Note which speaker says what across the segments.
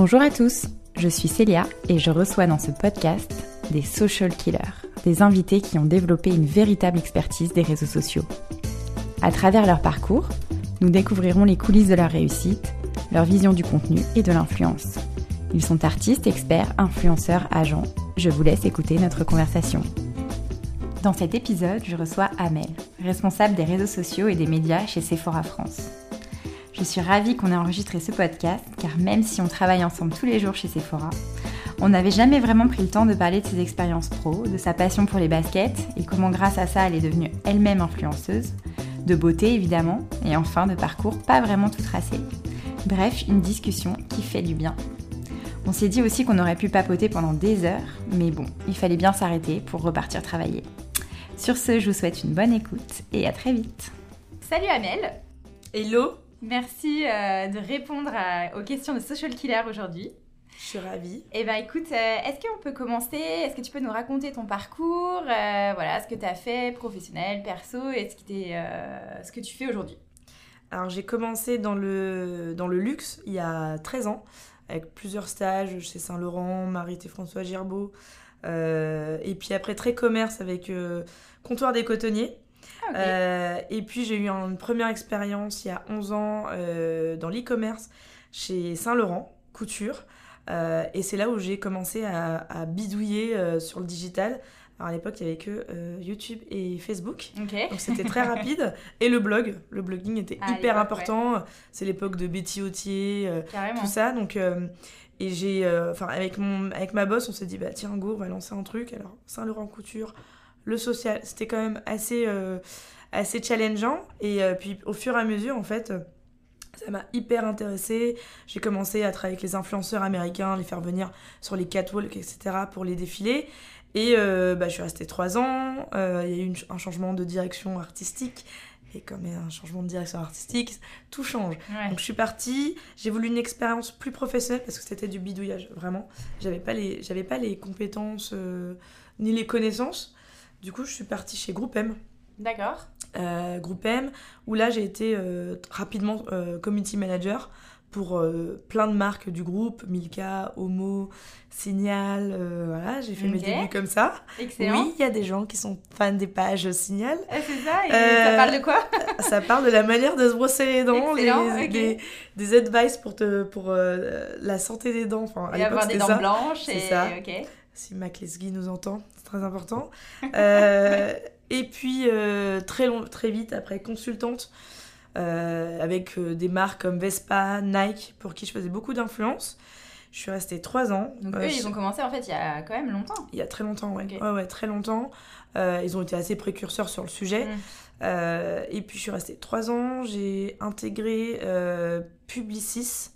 Speaker 1: Bonjour à tous, je suis Célia et je reçois dans ce podcast des social killers, des invités qui ont développé une véritable expertise des réseaux sociaux. À travers leur parcours, nous découvrirons les coulisses de leur réussite, leur vision du contenu et de l'influence. Ils sont artistes, experts, influenceurs, agents. Je vous laisse écouter notre conversation. Dans cet épisode, je reçois Amel, responsable des réseaux sociaux et des médias chez Sephora France. Je suis ravie qu'on ait enregistré ce podcast car même si on travaille ensemble tous les jours chez Sephora, on n'avait jamais vraiment pris le temps de parler de ses expériences pro, de sa passion pour les baskets et comment grâce à ça elle est devenue elle-même influenceuse, de beauté évidemment, et enfin de parcours pas vraiment tout tracé. Bref, une discussion qui fait du bien. On s'est dit aussi qu'on aurait pu papoter pendant des heures, mais bon, il fallait bien s'arrêter pour repartir travailler. Sur ce, je vous souhaite une bonne écoute et à très vite. Salut Amel
Speaker 2: Hello
Speaker 1: Merci euh, de répondre aux questions de Social Killer aujourd'hui.
Speaker 2: Je suis ravie.
Speaker 1: Eh bien, écoute, euh, est-ce qu'on peut commencer? Est-ce que tu peux nous raconter ton parcours? Euh, Voilà, ce que tu as fait, professionnel, perso, et ce, qui ce que tu fais aujourd'hui
Speaker 2: Alors, j'ai commencé dans le, dans le luxe il y a 13 ans, avec plusieurs stages chez Saint-Laurent, Marie et François Girbeau. et puis après, très commerce avec Comptoir des Cotonniers. Ah, euh, et puis j'ai eu une première expérience il y a 11 ans euh, dans l'e-commerce chez Saint-Laurent, couture. Euh, et c'est là où j'ai commencé à, bidouiller sur le digital. Alors à l'époque, il n'y avait que YouTube et Facebook. Donc c'était très rapide. Et le blog, le blogging était ah, hyper important. C'est l'époque de Betty Autier, tout ça. Donc, et j'ai, enfin avec, mon, avec ma boss, on s'est dit, bah tiens, go, on va lancer un truc. Alors Saint-Laurent Couture, le social. C'était quand même assez, euh, assez challengeant. Et euh, puis au fur et à mesure, en fait, euh, ça m'a hyper intéressée. J'ai commencé à travailler avec les influenceurs américains, les faire venir sur les catwalks, etc. pour les défiler. Et bah, je suis restée trois ans. Il y a eu un changement de direction artistique. Et comme il y a un changement de direction artistique, tout change. Donc je suis partie, j'ai voulu une expérience plus professionnelle parce que c'était du bidouillage, vraiment. J'avais pas les, j'avais pas les compétences ni les connaissances. Du coup, je suis partie chez Groupe M.
Speaker 1: D'accord.
Speaker 2: Euh, Groupe M, où là, j'ai été euh, rapidement euh, community manager pour plein de marques du groupe, Milka, Homo, Signal, voilà, j'ai fait mes débuts comme ça.
Speaker 1: Excellent.
Speaker 2: Oui, il y a des gens qui sont fans des pages Signal.
Speaker 1: Ah, c'est ça, et ça parle de quoi
Speaker 2: Ça parle de la manière de se brosser les dents, les, des advice pour, te, pour la santé des dents. Enfin,
Speaker 1: et avoir des dents blanches.
Speaker 2: C'est ça. Si Mac Lesguy nous entend très important. Euh, et puis, euh, très, long, très vite, après, consultante euh, avec des marques comme Vespa, Nike, pour qui je faisais beaucoup d'influence. Je suis restée trois ans.
Speaker 1: Donc eux, ils ont commencé en fait il y a quand même longtemps.
Speaker 2: Il y a très longtemps, ouais. Ouais, ouais, très longtemps. ils ont été assez précurseurs sur le sujet. Mm. et puis je suis restée trois ans. J'ai intégré Publicis,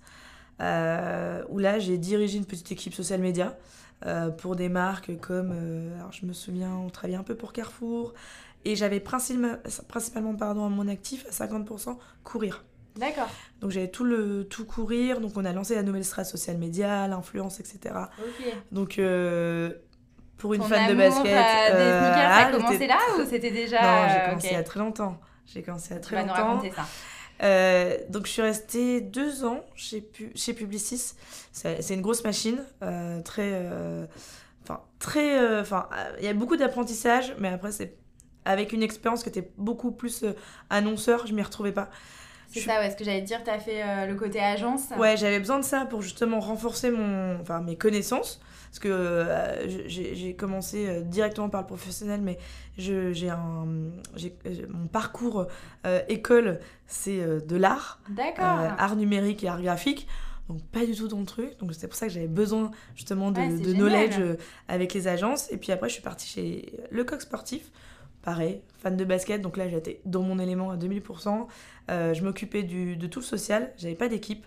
Speaker 2: où là j'ai dirigé une petite équipe social media. Euh, pour des marques comme, euh, alors je me souviens, on travaillait un peu pour Carrefour, et j'avais principalement, principalement pardon, à mon actif, à 50%, courir.
Speaker 1: D'accord.
Speaker 2: Donc j'avais tout le tout courir, donc on a lancé la nouvelle strat social média, l'influence, etc.
Speaker 1: Ok.
Speaker 2: Donc euh, pour une fan de basket.
Speaker 1: Des sneakers, ça a commencé là ou c'était déjà.
Speaker 2: Non, j'ai commencé il y a très longtemps. J'ai commencé a très
Speaker 1: tu
Speaker 2: longtemps.
Speaker 1: Vas nous raconter ça.
Speaker 2: Euh, donc je suis restée deux ans chez, chez Publicis. C'est une grosse machine, euh, très, euh, enfin très, enfin il y a beaucoup d'apprentissage, mais après c'est avec une expérience qui était beaucoup plus annonceur, je m'y retrouvais pas.
Speaker 1: C'est ça, ouais, ce que j'allais dire, tu as fait le côté agence.
Speaker 2: Ouais, j'avais besoin de ça pour justement renforcer mon, enfin, mes connaissances. Parce que euh, j'ai commencé euh, directement par le professionnel, mais j'ai un, mon parcours euh, école, c'est de l'art.
Speaker 1: D'accord.
Speaker 2: art numérique et art graphique. Donc pas du tout dans le truc. Donc c'est pour ça que j'avais besoin justement de, de knowledge avec les agences. Et puis après, je suis partie chez Le Coq Sportif. Pareil, fan de basket. Donc là, j'étais dans mon élément à 2000%. je m'occupais de tout le social. J'avais pas d'équipe.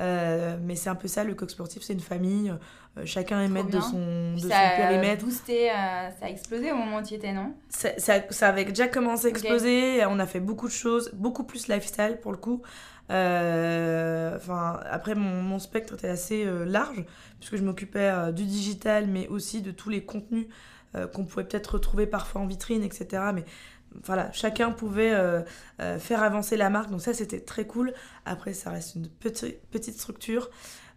Speaker 2: Euh, mais c'est un peu ça, le coq sportif, c'est une famille. Euh, chacun est maître de son, de son périmètre.
Speaker 1: Boosté, euh, ça a explosé au moment où tu étais, non?
Speaker 2: Ça, ça, avait déjà commencé à exploser. On a fait beaucoup de choses, beaucoup plus lifestyle pour le coup. Enfin, après, mon, mon, spectre était assez large, puisque je m'occupais du digital, mais aussi de tous les contenus qu'on pouvait peut-être retrouver parfois en vitrine, etc. Mais voilà, chacun pouvait euh, euh, faire avancer la marque, donc ça c'était très cool. Après, ça reste une petite, petite structure.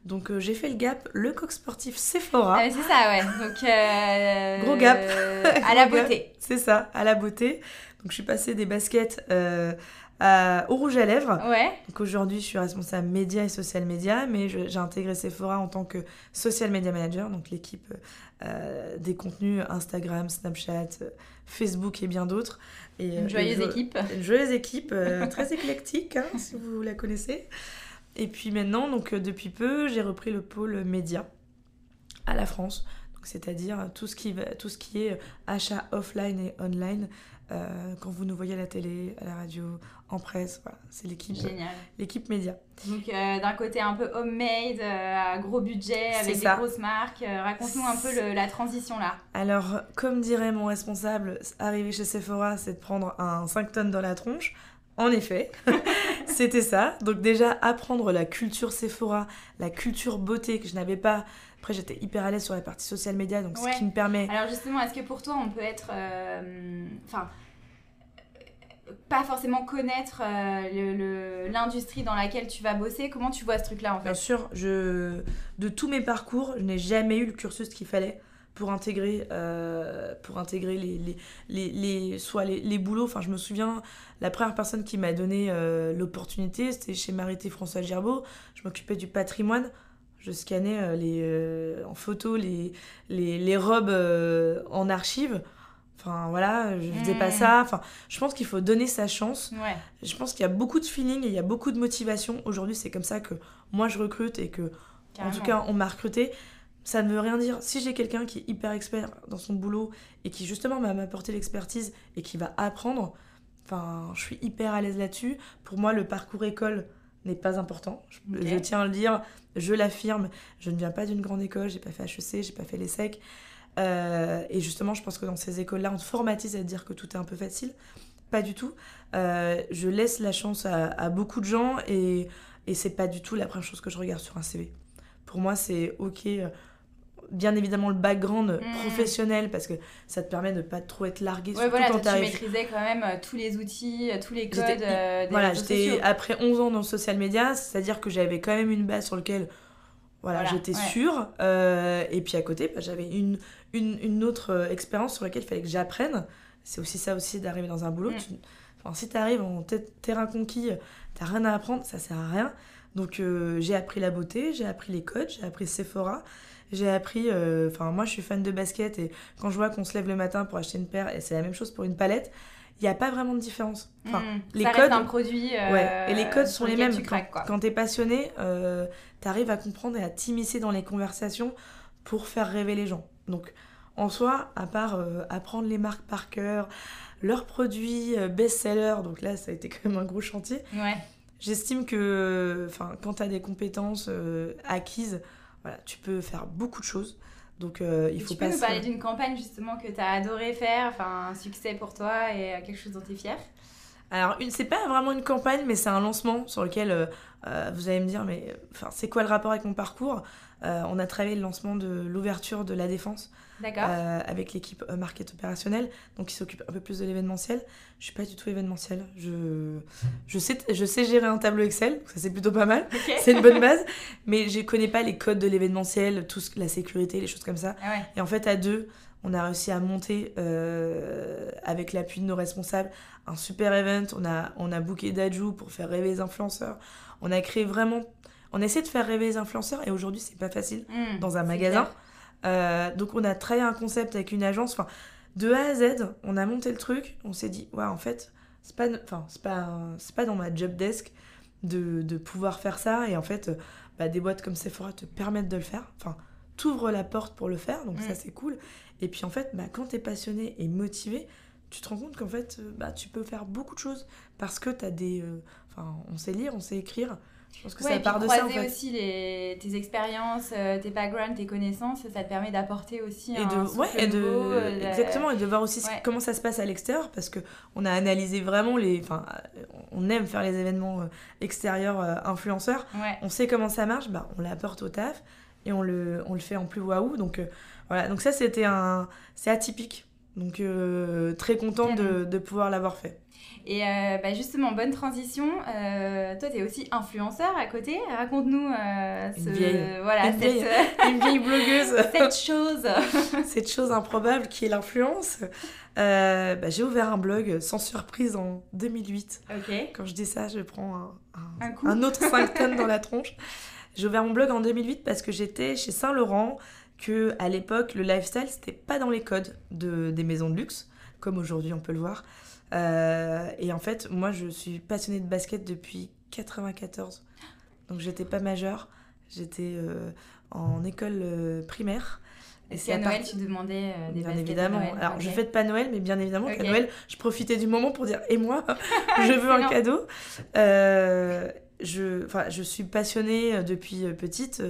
Speaker 2: Donc euh, j'ai fait le gap, le coq sportif Sephora.
Speaker 1: Ah, c'est ça, ouais. Donc, euh,
Speaker 2: Gros gap.
Speaker 1: à la beauté.
Speaker 2: C'est ça, à la beauté. Donc je suis passée des baskets euh, à- au rouge à lèvres.
Speaker 1: Ouais.
Speaker 2: Donc aujourd'hui, je suis responsable média et social media, mais j'ai intégré Sephora en tant que social media manager, donc l'équipe euh, des contenus Instagram, Snapchat, euh, Facebook et bien d'autres. Et,
Speaker 1: Une joyeuse
Speaker 2: et
Speaker 1: équipe.
Speaker 2: Une joyeuse équipe, euh, très éclectique, hein, si vous la connaissez. Et puis maintenant, donc euh, depuis peu, j'ai repris le pôle média à la France. C'est-à-dire tout ce qui va, tout ce qui est achat offline et online. euh, quand vous nous voyez à la télé, à la radio, en presse, voilà, c'est l'équipe, média.
Speaker 1: Donc, euh, d'un côté un peu homemade, euh, à gros budget, avec des grosses marques. Euh, Raconte-nous un peu le- la transition là.
Speaker 2: Alors, comme dirait mon responsable, arriver chez Sephora, c'est de prendre un 5 tonnes dans la tronche. En effet, c'était ça. Donc déjà, apprendre la culture Sephora, la culture beauté que je n'avais pas. Après, j'étais hyper à l'aise sur la partie social media, donc
Speaker 1: Ouais.
Speaker 2: ce qui me permet...
Speaker 1: Alors justement, est-ce que pour toi, on peut être... euh, Enfin... pas forcément connaître euh, le- le- l'industrie dans laquelle tu vas bosser? Comment tu vois ce truc-là en
Speaker 2: Bien
Speaker 1: fait?
Speaker 2: sûr, je... de tous mes parcours, je n'ai jamais eu le cursus qu'il fallait pour intégrer, euh, pour intégrer les, les, les, les- soit les, les boulots. Enfin, je me souviens, la première personne qui m'a donné euh, l'opportunité, c'était chez Marité François Gerbeau. Je m'occupais du patrimoine. Je scannais euh, les, en photo les, les, les robes en archive. Enfin, voilà, je faisais pas ça. Enfin, je pense qu'il faut donner sa chance.
Speaker 1: Ouais.
Speaker 2: Je pense qu'il y a beaucoup de feeling et il y a beaucoup de motivation. Aujourd'hui, c'est comme ça que moi je recrute et que, en tout cas, on m'a recruté. Ça ne veut rien dire. Si j'ai quelqu'un qui est hyper expert dans son boulot et qui justement va m'apporter l'expertise et qui va apprendre, enfin, je suis hyper à l'aise là-dessus. Pour moi, le parcours école n'est pas important. Je, tiens à le dire, je l'affirme. Je ne viens pas d'une grande école, j'ai pas fait HEC, j'ai pas fait l'ESSEC. Euh, et justement, je pense que dans ces écoles-là, on te formatise à te dire que tout est un peu facile. Pas du tout. Euh, je laisse la chance à, à beaucoup de gens et, et c'est pas du tout la première chose que je regarde sur un CV. Pour moi, c'est ok. Bien évidemment, le background
Speaker 1: Mm.
Speaker 2: professionnel parce que ça te permet de pas trop être largué,
Speaker 1: Ouais, voilà,
Speaker 2: quand
Speaker 1: toi, tu maîtrisais quand même euh, tous les outils, euh, tous les codes euh, des
Speaker 2: voilà, j'étais après 11 ans dans le social media, c'est-à-dire que j'avais quand même une base sur laquelle voilà,
Speaker 1: Voilà,
Speaker 2: j'étais
Speaker 1: ouais.
Speaker 2: sûre. Euh, et puis à côté, bah, j'avais une, une, une autre expérience sur laquelle il fallait que j'apprenne. C'est aussi ça aussi d'arriver dans un boulot.
Speaker 1: Mm.
Speaker 2: Tu- enfin, si tu arrives en te- terrain conquis, t'as rien à apprendre, ça sert à rien. Donc euh, j'ai appris la beauté, j'ai appris les codes, j'ai appris Sephora. J'ai appris, euh, enfin moi je suis fan de basket et quand je vois qu'on se lève le matin pour acheter une paire et c'est la même chose pour une palette, il n'y a pas vraiment de différence. Enfin,
Speaker 1: Mm.
Speaker 2: les
Speaker 1: ça
Speaker 2: codes-
Speaker 1: reste un produit. euh,
Speaker 2: Ouais, et les codes
Speaker 1: sur
Speaker 2: sont les mêmes.
Speaker 1: Tu craques, quoi.
Speaker 2: Quand, quand t'es passionné, euh, t'arrives à comprendre et à t'immiscer dans les conversations pour faire rêver les gens. Donc, en soi, à part euh, apprendre les marques par cœur, leurs produits euh, best-sellers, donc là, ça a été quand même un gros chantier.
Speaker 1: Ouais.
Speaker 2: J'estime que, quand t'as des compétences euh, acquises, voilà, tu peux faire beaucoup de choses. Donc, euh, il
Speaker 1: Et
Speaker 2: faut
Speaker 1: tu peux
Speaker 2: pas.
Speaker 1: nous parler d'une campagne justement que tu as adoré faire, enfin un succès pour toi et quelque chose dont tu es fier
Speaker 2: Alors, c'est pas vraiment une campagne, mais c'est un lancement sur lequel euh, vous allez me dire, mais enfin, c'est quoi le rapport avec mon parcours? On a travaillé le lancement de l'ouverture de la défense euh, avec l'équipe euh, market opérationnelle, donc qui s'occupe un peu plus de l'événementiel. Je suis pas du tout événementiel. Je, je, sais, je sais gérer un tableau Excel, ça c'est plutôt pas mal. C'est une bonne base, mais je connais pas les codes de l'événementiel, tout ce- la sécurité, les choses comme ça.
Speaker 1: Ah ouais.
Speaker 2: Et en fait, à deux, on a réussi à monter, euh, avec l'appui de nos responsables, un super event. On a, on a booké Dajou pour faire rêver les influenceurs. On a créé vraiment. On essaie de faire rêver les influenceurs et aujourd'hui, c'est pas facile
Speaker 1: Mm,
Speaker 2: dans un magasin. Euh, donc, on a travaillé un concept avec une agence. Enfin, de A à Z, on a monté le truc. On s'est dit, ouais, en fait, c'est pas, enfin, c'est pas, c'est pas dans ma job desk de, de pouvoir faire ça. Et en fait, bah, des boîtes comme Sephora te permettent de le faire. Enfin, t'ouvres la porte pour le faire, donc ça c'est cool. Et puis en fait, bah, quand t'es passionné et motivé, tu te rends compte qu'en fait, bah, tu peux faire beaucoup de choses parce que t'as des. euh, Enfin, on sait lire, on sait écrire. Je pense que
Speaker 1: Ouais,
Speaker 2: ça part de ça en
Speaker 1: croiser
Speaker 2: fait.
Speaker 1: aussi les, tes expériences, euh, tes backgrounds, tes connaissances, ça te permet d'apporter aussi
Speaker 2: Et
Speaker 1: un
Speaker 2: de, ouais, et de,
Speaker 1: nouveau, euh, la-
Speaker 2: exactement, et de voir aussi
Speaker 1: Ouais.
Speaker 2: comment ça se passe à l'extérieur, parce que on a analysé vraiment les, enfin, euh, on aime faire les événements euh, extérieurs euh, influenceurs,
Speaker 1: Ouais.
Speaker 2: on sait comment ça marche, bah, on l'apporte au taf et on le, on le fait en plus waouh. Donc euh, voilà, donc ça c'était un, c'est atypique Donc très contente de, de pouvoir l'avoir fait.
Speaker 1: Et euh, bah, justement, bonne transition. Euh, toi, tu es aussi influenceur à côté. Raconte-nous euh, ce...
Speaker 2: une, vieille,
Speaker 1: voilà,
Speaker 2: une, vieille, une vieille blogueuse.
Speaker 1: cette chose.
Speaker 2: cette chose improbable qui est l'influence. Bah, j'ai ouvert un blog sans surprise en 2008. Quand je dis ça, je prends un, un, un autre 5 tonnes dans la tronche. J'ai ouvert mon blog en 2008 parce que j'étais chez Saint-Laurent, que à l'époque, le lifestyle, c'était pas dans les codes de, des maisons de luxe, comme aujourd'hui on peut le voir. Euh, et en fait, moi, je suis passionnée de basket depuis 94. Donc, j'étais pas majeure. J'étais euh, en école euh, primaire.
Speaker 1: Et c'est à Noël, tu demandais des
Speaker 2: bien évidemment. Alors, je fête pas Noël, mais bien évidemment qu'à Noël, je profitais du moment pour dire Et moi, je veux un cadeau. je, je suis passionnée depuis petite.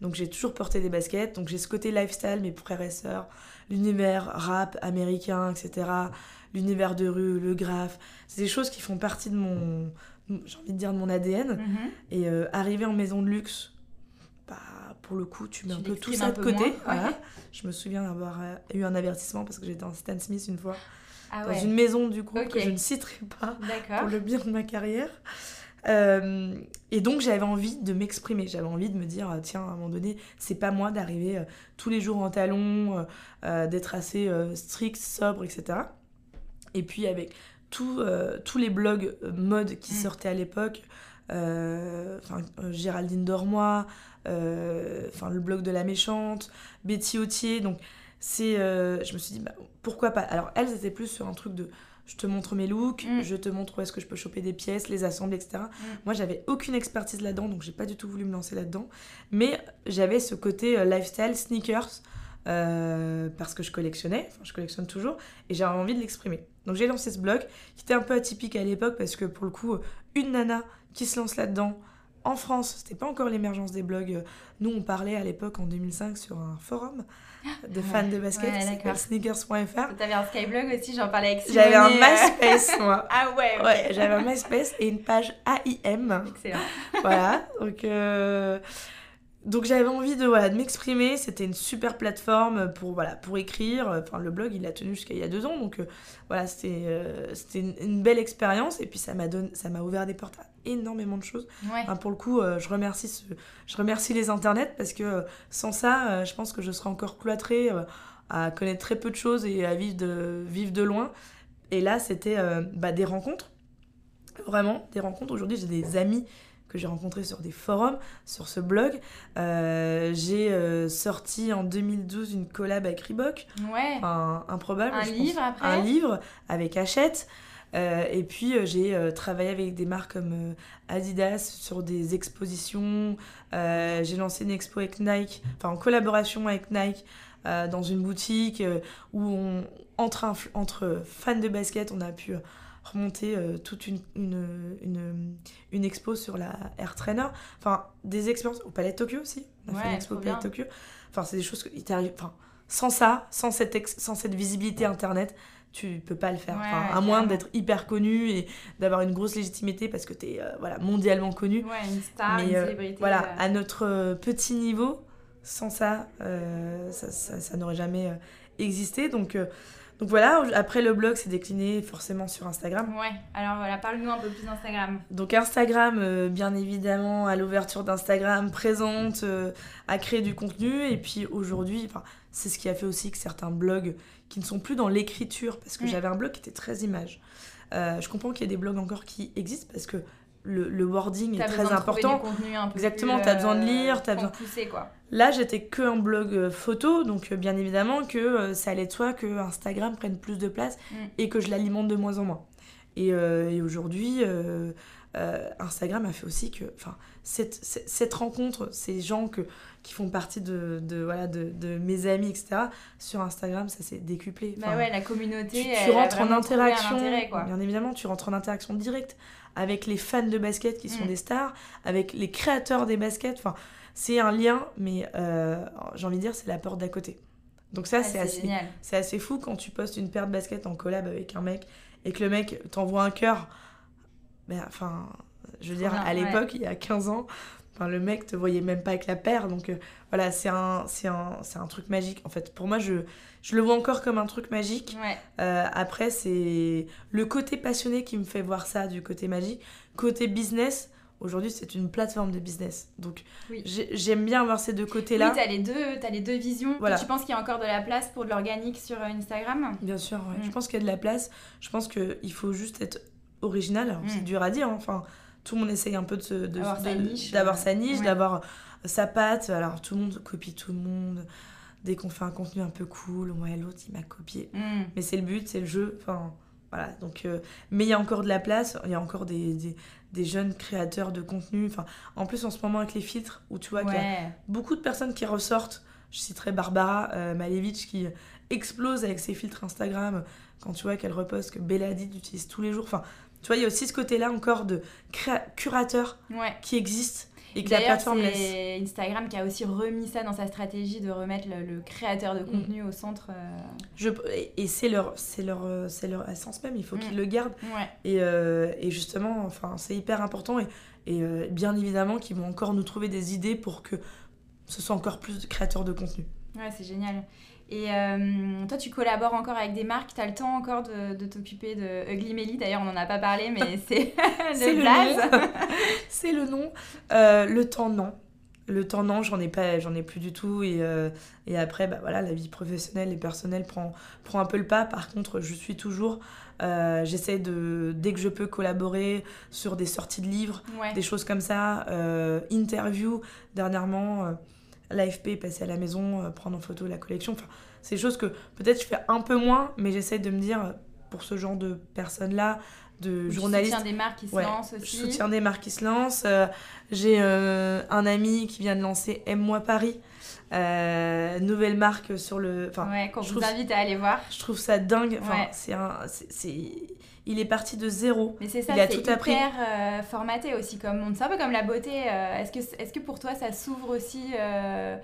Speaker 2: donc, j'ai toujours porté des baskets. Donc, j'ai ce côté lifestyle, mes frères et sœurs, l'univers rap américain, etc l'univers de rue, le graphe. C'est des choses qui font partie de mon, j'ai envie de dire, de mon ADN. Mhm. Et euh, arriver en maison de luxe, bah, pour le coup, tu mets un peu tout ça de côté. Je me souviens d'avoir euh, eu un avertissement parce que j'étais en Stan Smith une fois. Ah dans une maison du coup que je ne citerai pas pour le bien de ma carrière. Euh, et donc j'avais envie de m'exprimer, j'avais envie de me dire tiens à un moment donné c'est pas moi d'arriver tous les jours en talons, d'être assez strict, sobre, etc. Et puis avec euh, tous les blogs euh, mode qui mm. sortaient à l'époque, euh, Géraldine Dormois, enfin le blog de la méchante, Betty Autier, donc c'est, je me suis dit bah, pourquoi pas? Alors elles étaient plus sur un truc de je te montre mes looks, mm. je te montre où est-ce que je peux choper des pièces, les assembler, etc. Mm. Moi, j'avais aucune expertise là-dedans, donc j'ai pas du tout voulu me lancer là-dedans. Mais j'avais ce côté lifestyle, sneakers, parce que je collectionnais, enfin je collectionne toujours, et j'avais envie de l'exprimer. Donc j'ai lancé ce blog qui était un peu atypique à l'époque parce que pour le coup, une nana qui se lance là-dedans en France, c'était pas encore l'émergence des blogs. Nous, on parlait à l'époque en 2005 sur un forum de fans de basket ouais, sneakers.fr.
Speaker 1: T'avais un Skyblog aussi, j'en parlais avec.
Speaker 2: J'avais un MySpace, moi.
Speaker 1: ah ouais,
Speaker 2: ouais J'avais un MySpace et une page AIM.
Speaker 1: Excellent.
Speaker 2: voilà, donc... Euh, donc j'avais envie de, voilà, de m'exprimer, c'était une super plateforme pour, voilà, pour écrire. Enfin, le blog, il a tenu jusqu'à il y a deux ans, donc euh, voilà, c'était euh, c'était une, belle expérience. Et puis ça m'a ouvert des portes à énormément de choses. pour le coup, euh, je, remercie ce, je remercie les internets parce que sans ça, je pense que je serais encore cloîtrée à connaître très peu de choses et à vivre de, vivre de loin. Et là, c'était bah, des rencontres, vraiment des rencontres. Aujourd'hui, j'ai des amis que j'ai rencontré sur des forums, sur ce blog. Euh, j'ai euh, sorti en 2012 une collab avec Reebok.
Speaker 1: Ouais.
Speaker 2: Un, improbable.
Speaker 1: Un livre après.
Speaker 2: Un livre avec Hachette. Euh, et puis j'ai travaillé avec des marques comme Adidas sur des expositions. j'ai lancé une expo avec Nike, enfin en collaboration avec Nike, dans une boutique où on, entre, entre fans de basket, on a pu remonter euh, toute une, une, une, une, expo sur la Air Trainer. Enfin, des expériences au Palais de Tokyo aussi. On a fait une expo au Palais de Tokyo. Enfin, c'est des choses qui t'arrivent. Enfin, sans ça, sans cette, sans cette visibilité internet, tu peux pas le faire. à moins d'être hyper connu et d'avoir une grosse légitimité parce que tu es euh, voilà, mondialement connu.
Speaker 1: Ouais, une star, une
Speaker 2: euh,
Speaker 1: célébrité.
Speaker 2: voilà, à notre petit niveau, sans ça, ça, ça, ça n'aurait jamais existé. Donc, donc voilà, après le blog s'est décliné forcément sur Instagram.
Speaker 1: Ouais, alors voilà, parle-nous un peu plus d'Instagram.
Speaker 2: Donc Instagram, euh, bien évidemment, à l'ouverture d'Instagram, présente, euh, à créer du contenu. Et puis aujourd'hui, c'est ce qui a fait aussi que certains blogs qui ne sont plus dans l'écriture, parce que mm. j'avais un blog qui était très image. Euh, je comprends qu'il y ait des blogs encore qui existent parce que le, wording est très important. Exactement, tu as besoin de lire, tu as besoin.
Speaker 1: Pousser, quoi.
Speaker 2: Là, j'étais que un blog euh, photo, donc euh, bien évidemment que euh, ça allait de soi que Instagram prenne plus de place mm. et que je l'alimente de moins en moins. Et, et aujourd'hui, Instagram a fait aussi que, enfin, cette, cette, rencontre, ces gens que, qui font partie de, de voilà, de, de, mes amis, etc., sur Instagram, ça s'est décuplé.
Speaker 1: bah ouais, la communauté,
Speaker 2: tu, rentres en interaction, bien évidemment, tu rentres en interaction directe avec les fans de basket qui sont mm. des stars, avec les créateurs des baskets, enfin c'est un lien, mais euh, j'ai envie de dire, c'est la porte d'à côté. Donc ça, c'est assez, c'est assez fou quand tu postes une paire de baskets en collab avec un mec et que le mec t'envoie un cœur. Ben, enfin, je veux dire, à l'époque, il y a 15 ans, Enfin, le mec te voyait même pas avec la paire. Donc euh, voilà, c'est un, c'est un, c'est un truc magique. En fait, pour moi, je, je le vois encore comme un truc magique.
Speaker 1: Ouais.
Speaker 2: Euh, après, c'est le côté passionné qui me fait voir ça du côté magique. Côté business, aujourd'hui, c'est une plateforme de business. Donc
Speaker 1: Oui.
Speaker 2: j'aime bien avoir ces deux
Speaker 1: Oui,
Speaker 2: côtés-là.
Speaker 1: t'as les deux, t'as les deux visions.
Speaker 2: Voilà.
Speaker 1: Tu penses qu'il y a encore de la place pour de l'organique sur euh, Instagram?
Speaker 2: Bien sûr, ouais.
Speaker 1: Mm.
Speaker 2: je pense qu'il y a de la place. Je pense qu'il faut juste être original. Alors,
Speaker 1: Mm.
Speaker 2: C'est dur à dire. hein. Enfin, tout le monde essaye un peu de se, de-
Speaker 1: Avoir sa niche,
Speaker 2: d'avoir sa niche,
Speaker 1: ouais.
Speaker 2: d'avoir sa patte. Alors tout le monde copie tout le monde. Dès qu'on fait un contenu un peu cool, ouais, l'autre il m'a copié.
Speaker 1: Hmm.
Speaker 2: Mais c'est le but, c'est le jeu. Enfin, voilà. Donc, euh, mais il y a encore de la place. Il y a encore des, des, des jeunes créateurs de contenu. Enfin, en plus en ce moment avec les filtres, où tu vois qu'il y a beaucoup de personnes qui ressortent. Je citerai Barbara euh, Malevich qui explose avec ses filtres Instagram quand tu vois qu'elle reposte que Bella Hadid utilise tous les jours. Enfin, tu vois, il y a aussi ce côté-là encore de curateur
Speaker 1: Ouais.
Speaker 2: qui existe et que la plateforme laisse.
Speaker 1: c'est Instagram qui a aussi remis ça dans sa stratégie de remettre le, le créateur
Speaker 2: Mm.
Speaker 1: de contenu au centre. euh,
Speaker 2: Je, et c'est leur, c'est leur, euh, c'est leur essence même. Il faut
Speaker 1: Mm.
Speaker 2: qu'ils le gardent.
Speaker 1: Ouais.
Speaker 2: Et, euh, et justement, enfin, c'est hyper important. Et, et euh, bien évidemment qu'ils vont encore nous trouver des idées pour que ce soit encore plus de créateurs de contenu.
Speaker 1: Ouais, c'est génial. Et euh, toi, tu collabores encore avec des marques. Tu as le temps encore de, de t'occuper de Ugly Melly. D'ailleurs, on n'en a pas parlé, mais c'est le blaze.
Speaker 2: c'est le nom. Euh, le temps, non. Le temps, non, j'en ai, pas, j'en ai plus du tout. Et, euh, et après, bah, voilà, la vie professionnelle et personnelle prend, prend un peu le pas. Par contre, je suis toujours. euh, j'essaie de, dès que je peux, collaborer sur des sorties de livres,
Speaker 1: Ouais.
Speaker 2: des choses comme ça. Euh, interview, dernièrement, euh, l'AFP est passé à la maison, euh, prendre en photo la collection. Enfin, c'est des choses que peut-être je fais un peu moins, mais j'essaie de me dire, euh, pour ce genre de personnes-là, de journalistes.
Speaker 1: soutiens des marques qui se
Speaker 2: Ouais,
Speaker 1: lancent
Speaker 2: Je
Speaker 1: aussi.
Speaker 2: soutiens des marques qui se lancent. Euh, J'ai euh, un ami qui vient de lancer Aime-moi Paris, euh, nouvelle marque sur le. Enfin,
Speaker 1: Ouais, qu'on
Speaker 2: je
Speaker 1: vous
Speaker 2: trouve-
Speaker 1: invite à aller voir.
Speaker 2: je trouve ça dingue. Enfin,
Speaker 1: Ouais.
Speaker 2: c'est- il est parti de zéro.
Speaker 1: Mais c'est ça,
Speaker 2: Il a
Speaker 1: c'est
Speaker 2: tout appris.
Speaker 1: hyper euh, formaté aussi comme monde. C'est un peu comme la beauté. euh, est-ce, que, est-ce que pour toi, ça s'ouvre aussi euh,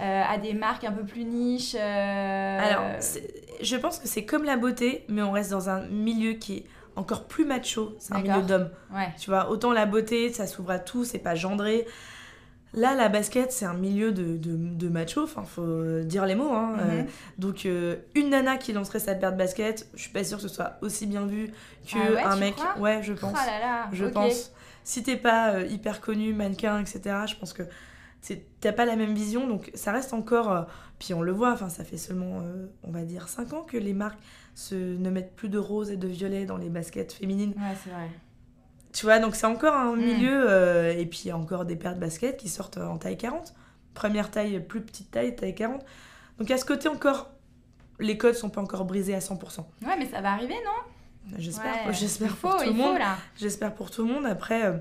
Speaker 1: euh, à des marques un peu plus niches
Speaker 2: Alors, je pense que c'est comme la beauté, mais on reste dans un milieu qui est encore plus macho. C'est un milieu d'hommes.
Speaker 1: Ouais.
Speaker 2: Tu vois, autant la beauté, ça s'ouvre à tout, c'est pas gendré. Là, la basket, c'est un milieu de, de, de macho, enfin, faut dire les mots. Hein. Euh,
Speaker 1: Mhm.
Speaker 2: donc, euh, une nana qui lancerait sa paire de basket, je suis pas sûre que ce soit aussi bien vu que
Speaker 1: Ah ouais,
Speaker 2: un mec. ouais, je pense.
Speaker 1: Oh là là,
Speaker 2: je pense. Si t'es pas euh, hyper connu, mannequin, etc., je pense que t'as pas la même vision, donc ça reste encore. euh, puis on le voit, enfin, ça fait seulement, euh, on va dire, 5 ans que les marques se, ne mettent plus de rose et de violet dans les baskets féminines.
Speaker 1: Ouais, c'est vrai.
Speaker 2: Tu vois, donc c'est encore un
Speaker 1: Mm.
Speaker 2: milieu, euh, et puis il y a encore des paires de baskets qui sortent en taille 40. Première taille, plus petite taille, taille 40. Donc à ce côté encore, les codes sont pas encore brisés à 100%.
Speaker 1: Ouais, mais ça va arriver, non?
Speaker 2: J'espère,
Speaker 1: Ouais,
Speaker 2: j'espère
Speaker 1: il
Speaker 2: pour tout le monde. J'espère pour tout le monde. Après, euh,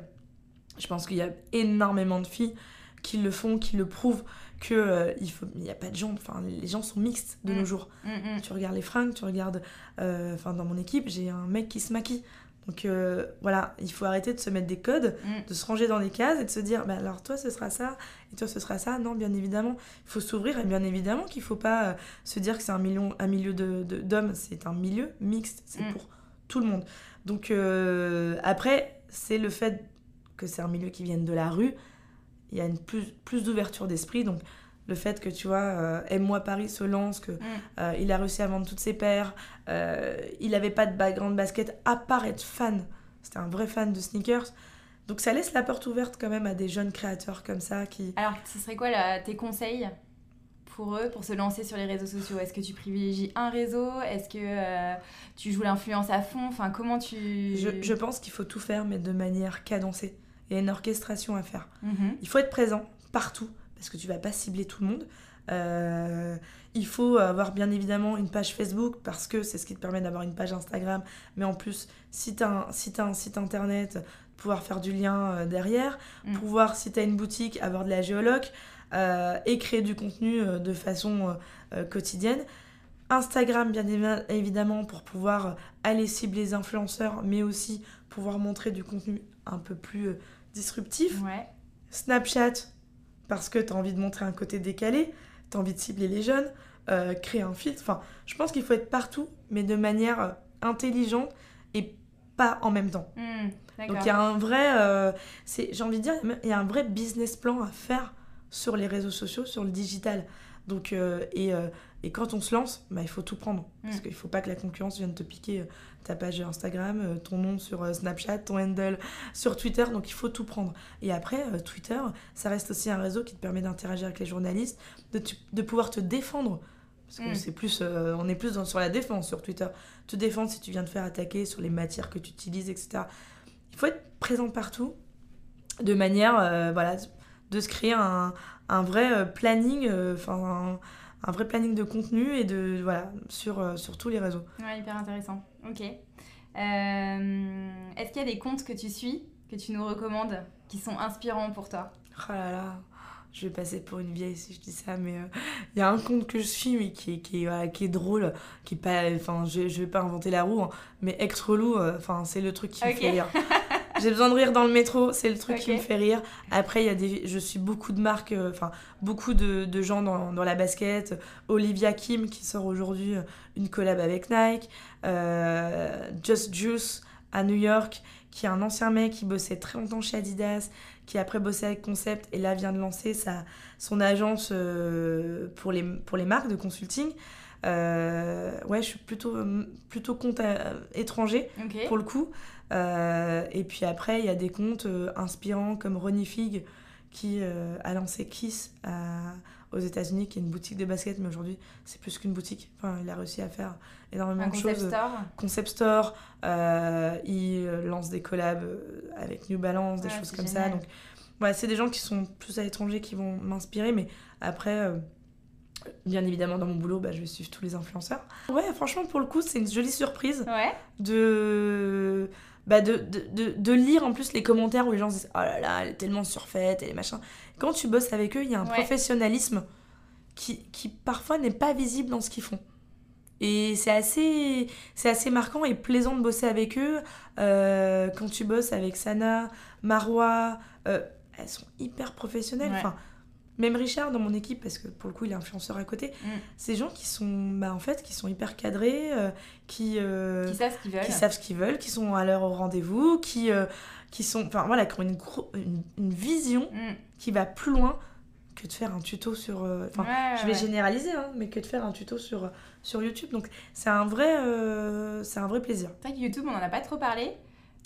Speaker 2: je pense qu'il y a énormément de filles qui le font, qui le prouvent, que euh, il faut, il y a pas de gens. Enfin, les gens sont mixtes de
Speaker 1: Mm.
Speaker 2: nos jours.
Speaker 1: Mm, mm.
Speaker 2: Tu regardes les fringues, tu regardes. euh, Enfin, dans mon équipe, j'ai un mec qui se maquille. Donc euh, voilà, il faut arrêter de se mettre des codes,
Speaker 1: Mm.
Speaker 2: de se ranger dans des cases et de se dire, bah, alors toi ce sera ça, et toi ce sera ça. Non, bien évidemment, il faut s'ouvrir et bien évidemment qu'il faut pas euh, se dire que c'est un, million, un milieu d'hommes, de, d'hommes, c'est un milieu mixte, c'est
Speaker 1: Mm.
Speaker 2: pour tout le monde. Donc euh, après, c'est le fait que c'est un milieu qui vienne de la rue, il y a une plus, plus d'ouverture d'esprit, donc le fait que tu vois, euh, Aime-moi Paris se lance, que
Speaker 1: Mm.
Speaker 2: euh, il a réussi à vendre toutes ses paires. Euh, il n'avait pas de background basket à part être fan. C'était un vrai fan de sneakers. Donc ça laisse la porte ouverte quand même à des jeunes créateurs comme ça qui...
Speaker 1: Alors, ce serait quoi là, tes conseils pour eux pour se lancer sur les réseaux sociaux? Est-ce que tu privilégies un réseau? Est-ce que euh, tu joues l'influence à fond? Enfin, comment tu.
Speaker 2: Je, je pense qu'il faut tout faire, mais de manière cadencée. Il y a une orchestration à faire.
Speaker 1: Mhm.
Speaker 2: Il faut être présent partout, parce que tu vas pas cibler tout le monde. Euh, il faut avoir bien évidemment une page Facebook, parce que c'est ce qui te permet d'avoir une page Instagram. Mais en plus, si tu as, un- si t'as un site internet, pouvoir faire du lien euh, derrière,
Speaker 1: Mm.
Speaker 2: pouvoir, si tu as une boutique, avoir de la géoloc euh, et créer du contenu euh, de façon euh, quotidienne. Instagram, bien évi- évidemment, pour pouvoir aller cibler les influenceurs, mais aussi pouvoir montrer du contenu un peu plus disruptif.
Speaker 1: Ouais.
Speaker 2: Snapchat, parce que tu as envie de montrer un côté décalé, tu as envie de cibler les jeunes, euh, créer un filtre. Enfin, je pense qu'il faut être partout, mais de manière euh, intelligente et pas en même temps.
Speaker 1: Mm.
Speaker 2: Donc il y a un vrai, euh, j'ai envie de dire, il y a un vrai business plan à faire sur les réseaux sociaux, sur le digital. Donc, euh, et, euh, et, quand on se lance, bah, il faut tout prendre. Parce mm. qu'il ne faut pas que la concurrence vienne te piquer ta page Instagram, ton nom sur Snapchat, ton handle sur Twitter. Donc il faut tout prendre. Et après, Twitter, ça reste aussi un réseau qui te permet d'interagir avec les journalistes, de, de pouvoir te défendre. Parce que mm. c'est plus, on est plus dans, sur la défense sur Twitter. Te défendre si tu viens te faire attaquer sur les matières que tu utilises, etc il faut être présent partout de manière euh, voilà de se créer un, un vrai euh, planning euh, enfin un, vrai planning de contenu et de voilà sur, sur tous les réseaux
Speaker 1: ouais hyper intéressant ok est-ce qu'il y a des comptes que tu suis que tu nous recommandes qui sont inspirants pour toi?
Speaker 2: Oh là là je vais passer pour une vieille si je dis ça, mais il y a un compte que je suis, mais qui est, qui est, qui est drôle, qui est pas. Enfin, je, je vais pas inventer la roue, hein, mais extra relou, enfin, c'est le truc qui me fait rire. J'ai besoin de rire dans le métro, c'est le truc qui me fait rire. Après, il y a des, je suis beaucoup de marques, euh, enfin beaucoup de, de, gens dans, dans, la basket. Olivia Kim qui sort aujourd'hui euh, une collab avec Nike. Euh, Just Juice à New York, qui est un ancien mec qui bossait très longtemps chez Adidas, qui après bossé avec Concept et là vient de lancer sa, son agence pour, les, pour les marques de consulting. ouais, je suis plutôt, plutôt compte étranger pour le coup. Euh, et puis après, il y a des comptes euh, inspirants comme Ronnie Fig qui euh, a lancé Kiss aux États-Unis, qui est une boutique de basket, mais aujourd'hui, c'est plus qu'une boutique. Enfin, il a réussi à faire énormément de
Speaker 1: concept
Speaker 2: choses.
Speaker 1: Store.
Speaker 2: Concept Store. il lance des collabs avec New Balance, des choses comme ça. Donc, voilà, c'est des gens qui sont plus à l'étranger qui vont m'inspirer, mais après bien évidemment dans mon boulot bah, je vais suivre tous les influenceurs ouais franchement pour le coup c'est une jolie surprise
Speaker 1: ouais.
Speaker 2: de bah de, de, de, lire en plus les commentaires où les gens disent oh là là, elle est tellement surfaite et les machins. Quand tu bosses avec eux, il y a un professionnalisme qui, qui parfois n'est pas visible dans ce qu'ils font. Et c'est assez, c'est assez marquant et plaisant de bosser avec eux. Euh, quand tu bosses avec Sana, Marwa, euh, elles sont hyper professionnelles. Enfin, même Richard dans mon équipe, parce que pour le coup il est influenceur à côté, mm. des gens qui sont, bah, en fait, qui sont hyper cadrés, euh, qui,
Speaker 1: euh, qui savent ce qu'ils veulent,
Speaker 2: qui savent ce qu'ils veulent, qui sont à l'heure au rendez-vous, qui, euh, qui sont, enfin voilà, qui ont une, une, une vision mm. qui va plus loin que de faire un tuto sur, enfin, je vais généraliser, hein, mais que de faire un tuto sur sur YouTube. Donc c'est un vrai, c'est un vrai plaisir.
Speaker 1: YouTube, on en a pas trop parlé.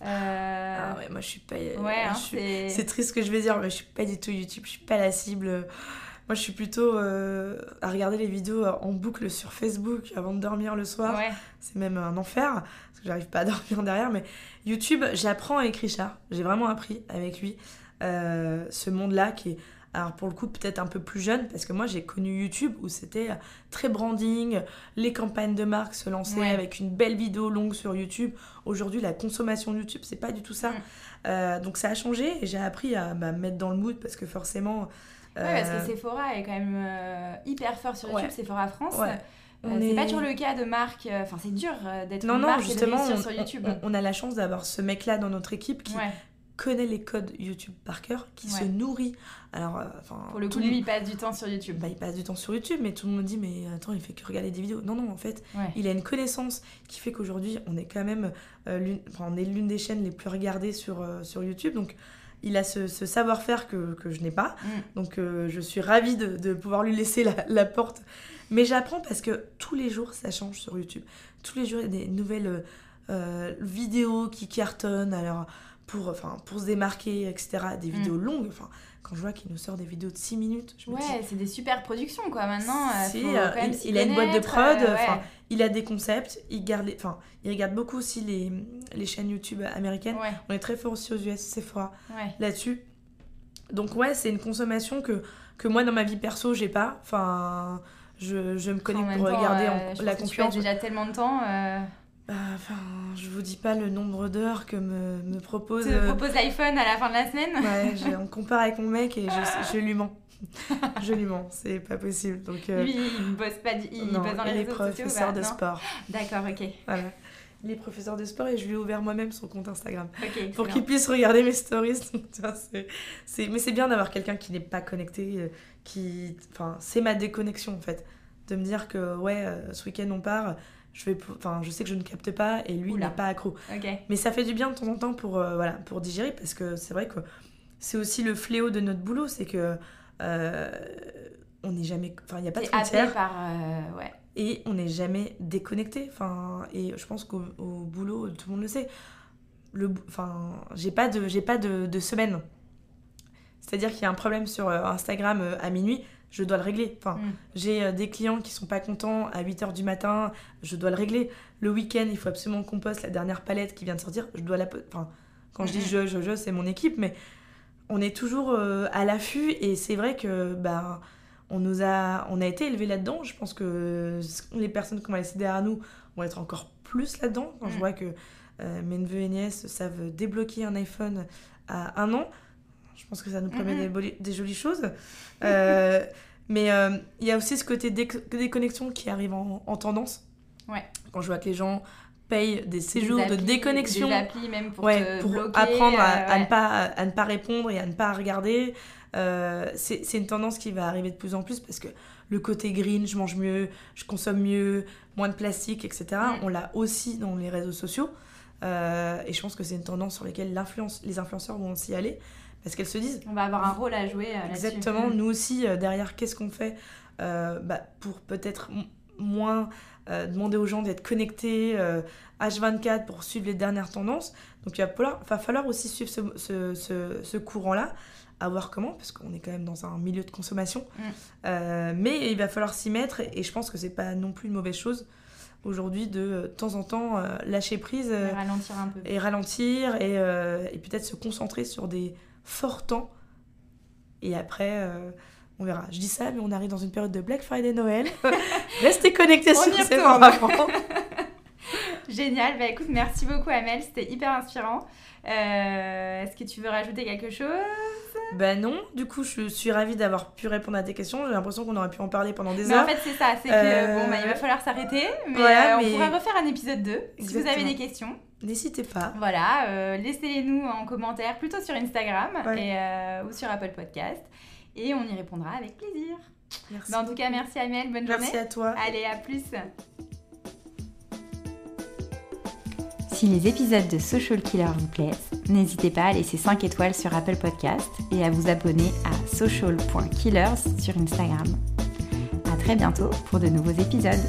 Speaker 2: Euh, ah ouais, moi je suis pas.
Speaker 1: Ouais, hein,
Speaker 2: c'est triste ce que je vais dire, mais je suis pas du tout YouTube, je suis pas la cible. Moi je suis plutôt euh, à regarder les vidéos en boucle sur Facebook avant de dormir le soir.
Speaker 1: Ouais.
Speaker 2: C'est même un enfer, parce que j'arrive pas à dormir derrière. Mais YouTube, j'apprends avec Richard, j'ai vraiment appris avec lui euh, ce monde-là qui est alors pour le coup peut-être un peu plus jeune parce que moi j'ai connu YouTube où c'était très branding, les campagnes de marque se lançaient avec une belle vidéo longue sur YouTube. Aujourd'hui la consommation de YouTube c'est pas du tout ça. Mm. Euh, donc ça a changé et j'ai appris à me mettre dans le mood parce que forcément...
Speaker 1: Euh... Ouais parce que Sephora est quand même euh, hyper fort sur YouTube, Sephora France. Euh, c'est pas toujours le cas de marque, enfin c'est dur d'être une marque justement, et de sur YouTube.
Speaker 2: On, on, a la chance d'avoir ce mec-là dans notre équipe qui, connaît les codes YouTube par cœur, qui se nourrit. Alors, euh.
Speaker 1: Pour le coup, lui, il passe du temps sur YouTube.
Speaker 2: Bah, il passe du temps sur YouTube, mais tout le monde dit, mais attends, il fait que regarder des vidéos. Non, non, en fait, il a une connaissance qui fait qu'aujourd'hui, on est quand même, euh, on est l'une des chaînes les plus regardées sur, euh, sur YouTube. Donc, il a ce, savoir-faire que, que, je n'ai pas. Mm. Donc, je suis ravie de, de pouvoir lui laisser la, la porte. Mais j'apprends parce que tous les jours, ça change sur YouTube. Tous les jours, il y a des nouvelles vidéos qui cartonnent. Alors, pour, enfin, pour se démarquer, etc. Des vidéos mm. longues. Enfin, quand je vois qu'il nous sort des vidéos de 6 minutes,
Speaker 1: je ouais, c'est des super productions, quoi. Maintenant,
Speaker 2: euh, euh, il, a une boîte de prod, euh, il a des concepts, il, garde il regarde beaucoup aussi les, les chaînes YouTube américaines. On est très fort aussi aux US, c'est fort là-dessus. Donc ouais, c'est une consommation que, que moi, dans ma vie perso, j'ai pas. Enfin, je, je me connais pour regarder la concurrence.
Speaker 1: déjà tellement de temps.
Speaker 2: Bah, enfin, je vous dis pas le nombre d'heures que me, me propose.
Speaker 1: Tu me propose l'iPhone à la fin de la semaine
Speaker 2: Ouais, on compare avec mon mec et je, je lui mens. je lui mens, c'est pas possible. Donc,
Speaker 1: euh, Lui, il bosse pas, il bosse dans les réseaux
Speaker 2: sociaux. professeur de sport.
Speaker 1: D'accord, ok.
Speaker 2: Voilà. Il est professeur de sport et je lui ai ouvert moi-même son compte Instagram
Speaker 1: Ok.
Speaker 2: pour qu'il puisse regarder mes stories. c'est, mais c'est bien d'avoir quelqu'un qui n'est pas connecté, euh, qui, enfin, c'est ma déconnexion en fait, de me dire que ouais, euh, ce week-end on part, je, vais, enfin, je sais que je ne capte pas et lui, il n'est pas accro. Mais ça fait du bien de temps en temps pour, euh, voilà, pour digérer parce que c'est vrai que c'est aussi le fléau de notre boulot, c'est que euh, on n'est jamais, enfin il n'y a pas de frontières
Speaker 1: par. euh, ouais.
Speaker 2: et on n'est jamais déconnecté. Enfin et je pense qu'au au boulot tout le monde le sait. Le, enfin j'ai pas de, j'ai pas de, de semaine. C'est-à-dire qu'il y a un problème sur euh, Instagram euh, à minuit, je dois le régler. Enfin
Speaker 1: Mm.
Speaker 2: j'ai euh, des clients qui sont pas contents à 8h du matin, je dois le régler. Le week-end, il faut absolument qu'on poste la dernière palette qui vient de sortir, je dois la Enfin, quand je dis
Speaker 1: Mhm.
Speaker 2: je, je, je, c'est mon équipe, mais on est toujours à l'affût et c'est vrai que bah, on nous a, on a été élevés là-dedans. Je pense que les personnes qui vont laissé derrière nous vont être encore plus là-dedans. Quand je
Speaker 1: Mm.
Speaker 2: vois que euh, mes neveux et nièces savent débloquer un iPhone à un an, je pense que ça nous promet des, jolies choses. Euh, mais euh, il y a aussi ce côté déc- déconnexion qui arrive en, en tendance.
Speaker 1: Ouais.
Speaker 2: Quand je vois que les gens payent des séjours
Speaker 1: Des
Speaker 2: de déconnexion
Speaker 1: Des applis même pour
Speaker 2: ouais,
Speaker 1: te
Speaker 2: pour
Speaker 1: bloquer,
Speaker 2: apprendre à,
Speaker 1: euh,
Speaker 2: à ne pas, à ne pas répondre et à ne pas regarder. Euh, c'est une tendance qui va arriver de plus en plus parce que le côté green, je mange mieux, je consomme mieux, moins de plastique, etc.,
Speaker 1: Mm.
Speaker 2: on l'a aussi dans les réseaux sociaux. Euh, et je pense que c'est une tendance sur laquelle les influenceurs vont aussi aller parce qu'elles se disent
Speaker 1: On va avoir un rôle à jouer euh.
Speaker 2: Exactement,
Speaker 1: Mm.
Speaker 2: nous aussi, euh, derrière, qu'est-ce qu'on fait euh, bah, pour peut-être moins euh, demander aux gens d'être connectés euh, H24 pour suivre les dernières tendances. Donc il va falloir, va falloir aussi suivre ce, ce- ce- ce courant-là, à voir comment, parce qu'on est quand même dans un milieu de consommation.
Speaker 1: Mm.
Speaker 2: Euh, mais il va falloir s'y mettre, et je pense que c'est pas non plus une mauvaise chose aujourd'hui de, de temps en temps, euh, lâcher prise. euh,
Speaker 1: Et ralentir un peu.
Speaker 2: et ralentir et, et peut-être se concentrer sur des forts temps. Et après, euh, on verra. Je dis ça, mais on arrive dans une période de Black Friday Noël. Restez connectés
Speaker 1: On
Speaker 2: sur ces.
Speaker 1: Génial, bah écoute, merci beaucoup Amel, c'était hyper inspirant. Euh, Est-ce que tu veux rajouter quelque chose?
Speaker 2: Ben non, du coup, je suis ravie d'avoir pu répondre à tes questions. J'ai l'impression qu'on aurait pu en parler pendant des
Speaker 1: Mais
Speaker 2: heures.
Speaker 1: en fait, c'est ça, c'est que
Speaker 2: Euh,
Speaker 1: bon, bah, il va falloir s'arrêter, mais, euh, on
Speaker 2: mais-
Speaker 1: pourrait refaire un épisode 2 si vous avez des questions.
Speaker 2: N'hésitez pas.
Speaker 1: Voilà, euh, laissez-les nous en commentaire, plutôt sur Instagram
Speaker 2: Ouais.
Speaker 1: et, euh, ou sur Apple Podcast, et on y répondra avec plaisir.
Speaker 2: Merci.
Speaker 1: Bah, en tout cas, merci Amel, bonne
Speaker 2: Merci
Speaker 1: journée.
Speaker 2: à toi.
Speaker 1: Allez, à plus.
Speaker 3: Si les épisodes de Social Killer vous plaisent, n'hésitez pas à laisser 5 étoiles sur Apple Podcast et à vous abonner à social.killers sur Instagram. À très bientôt pour de nouveaux épisodes.